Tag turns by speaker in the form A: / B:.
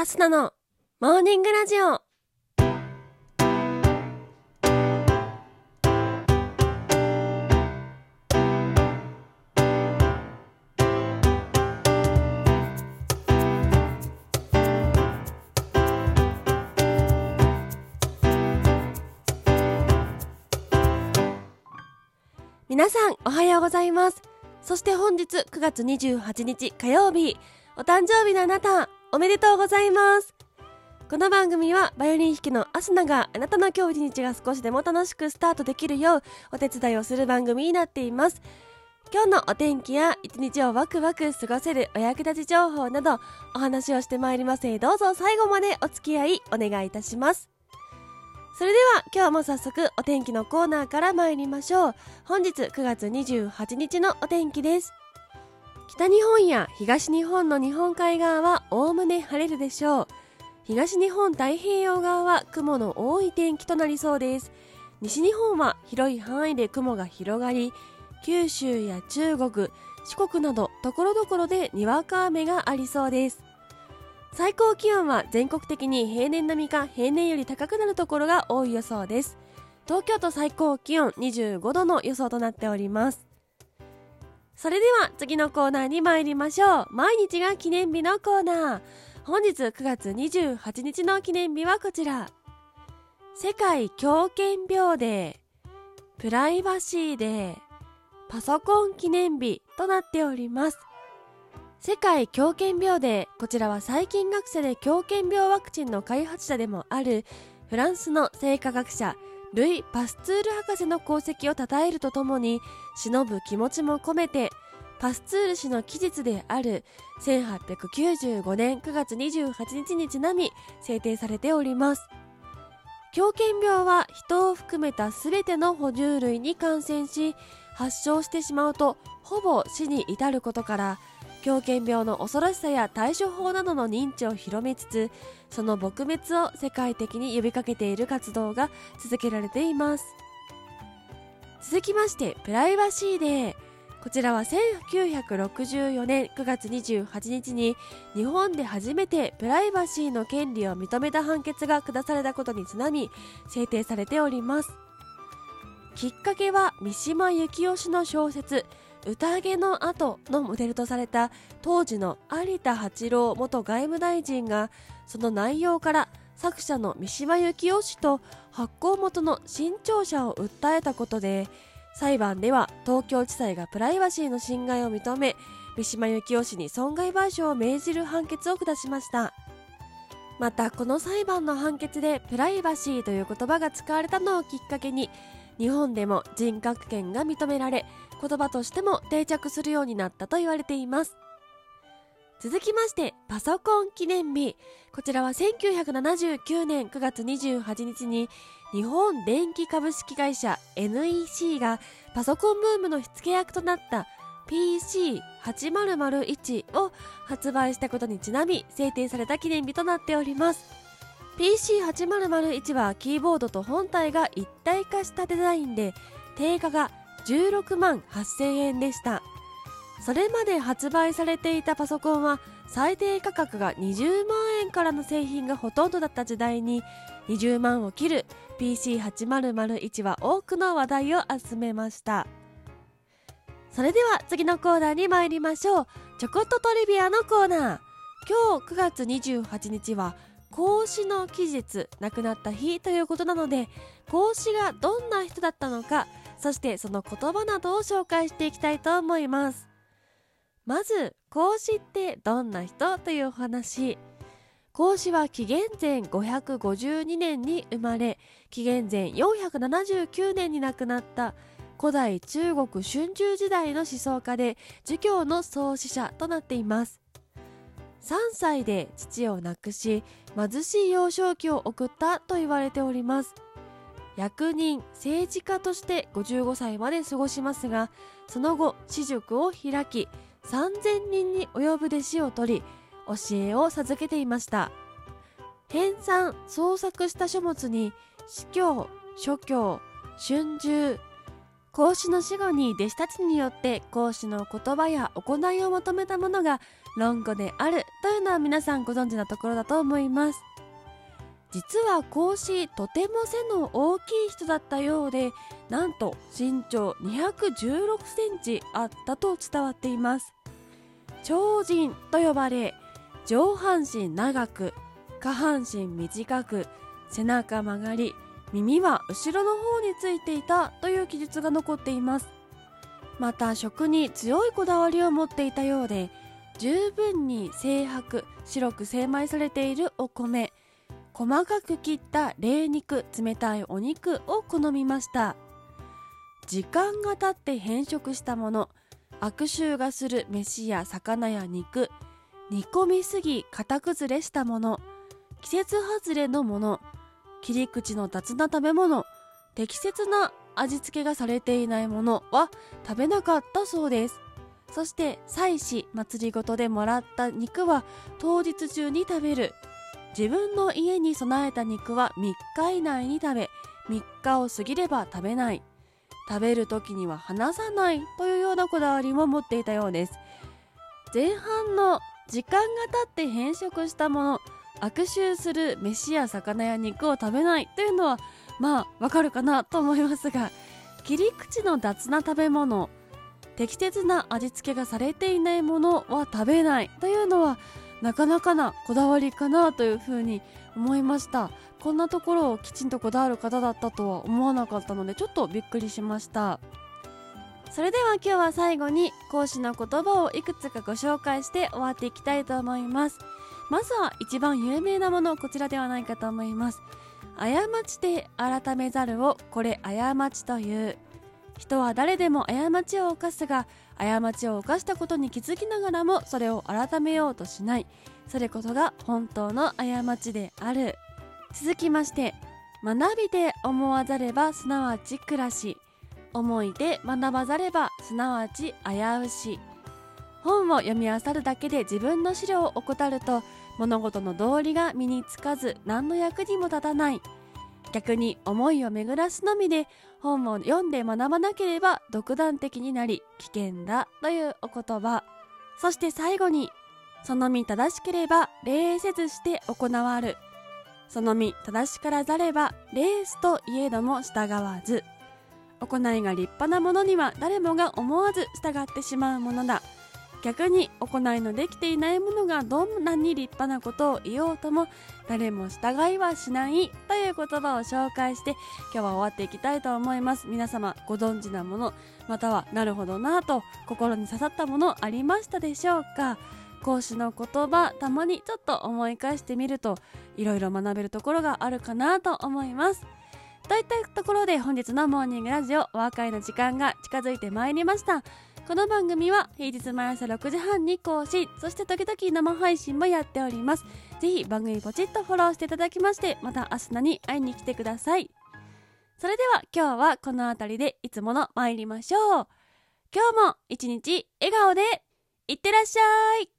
A: アスナのモーニングラジオ。皆さんおはようございます。そして本日9月28日火曜日、お誕生日のあなた、おめでとうございます。この番組はバイオリン弾きのアスナがあなたの今日一日が少しでも楽しくスタートできるようお手伝いをする番組になっています。今日のお天気や一日をワクワク過ごせるお役立ち情報などお話をしてまいりますのでどうぞ最後までお付き合いお願いいたします。それでは今日も早速お天気のコーナーから参りましょう。本日9月28日のお天気です。北日本や東日本の日本海側はおおむね晴れるでしょう。東日本太平洋側は雲の多い天気となりそうです。西日本は広い範囲で雲が広がり、九州や中国、四国など所々でにわか雨がありそうです。最高気温は全国的に平年並みか平年より高くなるところが多い予想です。東京都最高気温25度の予想となっております。それでは次のコーナーに参りましょう。毎日が記念日のコーナー。本日9月28日の記念日はこちら。世界狂犬病デー、プライバシーデー、パソコン記念日となっております。世界狂犬病デー、こちらは細菌学者で狂犬病ワクチンの開発者でもあるフランスの生化学者ルイ・パスツール博士の功績を称えるとともに忍ぶ気持ちも込めてパスツール氏の期日である1895年9月28日にちなみ制定されております。狂犬病は人を含めた全ての哺乳類に感染し発症してしまうとほぼ死に至ることから狂犬病の恐ろしさや対処法などの認知を広めつつその撲滅を世界的に呼びかけている活動が続けられています。続きましてプライバシーデー。こちらは1964年9月28日に日本で初めてプライバシーの権利を認めた判決が下されたことにちなみ制定されております。きっかけは三島由紀夫氏の小説宴の後のモデルとされた当時の有田八郎元外務大臣がその内容から作者の三島由紀夫氏と発行元の新潮社を訴えたことで裁判では東京地裁がプライバシーの侵害を認め三島由紀夫氏に損害賠償を命じる判決を下しました。またこの裁判の判決でプライバシーという言葉が使われたのをきっかけに日本でも人格権が認められ言葉としても定着するようになったと言われています。続きましてパソコン記念日。こちらは1979年9月28日に日本電気株式会社 NEC がパソコンブームの火付け役となった PC8001 を発売したことにちなみ制定された記念日となっております。PC8001 はキーボードと本体が一体化したデザインで定価が16万8000円でした。それまで発売されていたパソコンは最低価格が20万円からの製品がほとんどだった時代に20万を切る PC8001 は多くの話題を集めました。それでは次のコーナーに参りましょう。ちょこっとトリビアのコーナー。今日9月28日は孔子の期日亡くなった日ということなので孔子がどんな人だったのかそしてその言葉などを紹介していきたいと思います。まず孔子ってどんな人というお話。孔子は紀元前552年に生まれ紀元前479年に亡くなった古代中国春秋時代の思想家で儒教の創始者となっています。3歳で父を亡くし貧しい幼少期を送ったと言われております。役人政治家として55歳まで過ごしますがその後私塾を開き3000人に及ぶ弟子を取り教えを授けていました。編纂創作した書物に司教諸教春秋孔子の死後に弟子たちによって孔子の言葉や行いをまとめたものが論語であるというのは皆さんご存知のところだと思います。実は孔子とても背の大きい人だったようでなんと身長216センチあったと伝わっています。超人と呼ばれ上半身長く下半身短く背中曲がり耳は後ろの方についていたという記述が残っています。また食に強いこだわりを持っていたようで十分に精白白く精米されているお米細かく切った冷肉冷たいお肉を好みました。時間が経って変色したもの悪臭がする飯や魚や肉煮込みすぎ型崩れしたもの季節外れのもの切り口の雑な食べ物適切な味付けがされていないものは食べなかったそうです。そして祭祀祭りごとでもらった肉は当日中に食べる。自分の家に備えた肉は3日以内に食べ3日を過ぎれば食べない。食べる時には離さないというようなこだわりも持っていたようです。前半の時間が経って変色したもの悪臭する飯や魚や肉を食べないというのはまあわかるかなと思いますが切り口の雑な食べ物適切な味付けがされていないものは食べないというのはなかなかなこだわりかなというふうに思いました。こんなところをきちんとこだわる方だったとは思わなかったのでちょっとびっくりしました。それでは今日は最後に講師の言葉をいくつかご紹介して終わっていきたいと思います。まずは一番有名なものこちらではないかと思います。過ちで改めざるをこれ過ちという。人は誰でも過ちを犯すが過ちを犯したことに気づきながらもそれを改めようとしない。それこそが本当の過ちである。続きまして学びで思わざればすなわち暮らし。思いで学ばざればすなわち危うし。本を読み漁るだけで自分の資料を怠ると物事の道理が身につかず何の役にも立たない。逆に思いを巡らすのみで本を読んで学ばなければ独断的になり危険だというお言葉。そして最後にその身正しければ礼せずして行わる。その身正しからざれば礼すといえども従わず。行いが立派なものには誰もが思わず従ってしまうものだ。逆に行いのできていないものがどんなに立派なことを言おうとも誰も従いはしないという言葉を紹介して今日は終わっていきたいと思います。皆様ご存知なものまたはなるほどなと心に刺さったものありましたでしょうか？講師の言葉たまにちょっと思い返してみるといろいろ学べるところがあるかなと思います。といったところで本日のモーニングラジオお別れの時間が近づいてまいりました。この番組は平日毎朝6時半に更新、そして時々生配信もやっております。ぜひ番組ポチッとフォローしていただきまして、また明日ナに会いに来てください。それでは今日はこの辺りでいつもの参りましょう。今日も一日笑顔でいってらっしゃい